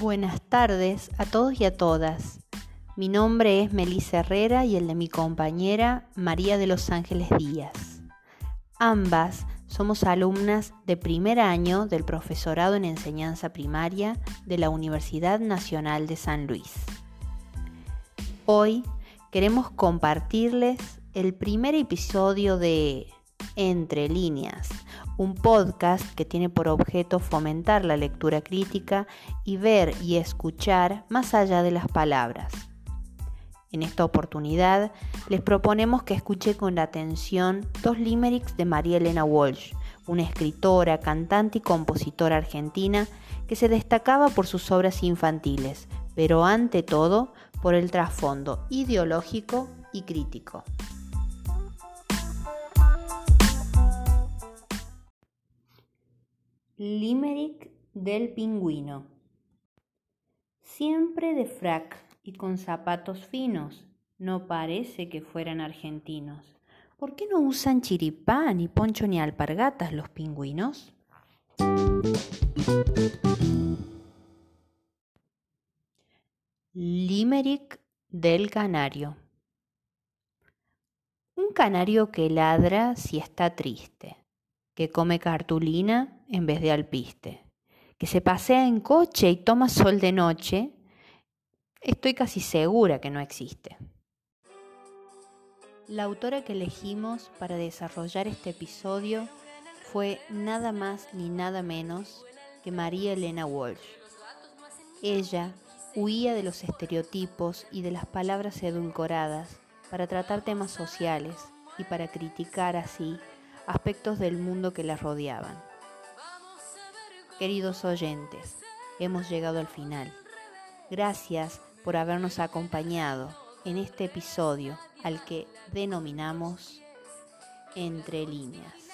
Buenas tardes a todos y a todas. Mi nombre es Melissa Herrera y el de mi compañera María de los Ángeles Díaz. Ambas somos alumnas de primer año del profesorado en enseñanza primaria de la Universidad Nacional de San Luis. Hoy queremos compartirles el primer episodio de Entre líneas, un podcast que tiene por objeto fomentar la lectura crítica y ver y escuchar más allá de las palabras. En esta oportunidad les proponemos que escuche con atención dos limericks de María Elena Walsh, una escritora, cantante y compositora argentina que se destacaba por sus obras infantiles, pero ante todo por el trasfondo ideológico y crítico. Limerick del pingüino. Siempre de frac y con zapatos finos, no parece que fueran argentinos. ¿Por qué no usan chiripá, ni poncho, ni alpargatas los pingüinos? Limerick del canario. Un canario que ladra si está triste que come cartulina en vez de alpiste, que se pasea en coche y toma sol de noche, estoy casi segura que no existe. La autora que elegimos para desarrollar este episodio fue nada más ni nada menos que María Elena Walsh. Ella huía de los estereotipos y de las palabras edulcoradas para tratar temas sociales y para criticar así aspectos del mundo que las rodeaban. Queridos oyentes, hemos llegado al final. Gracias por habernos acompañado en este episodio al que denominamos Entre líneas.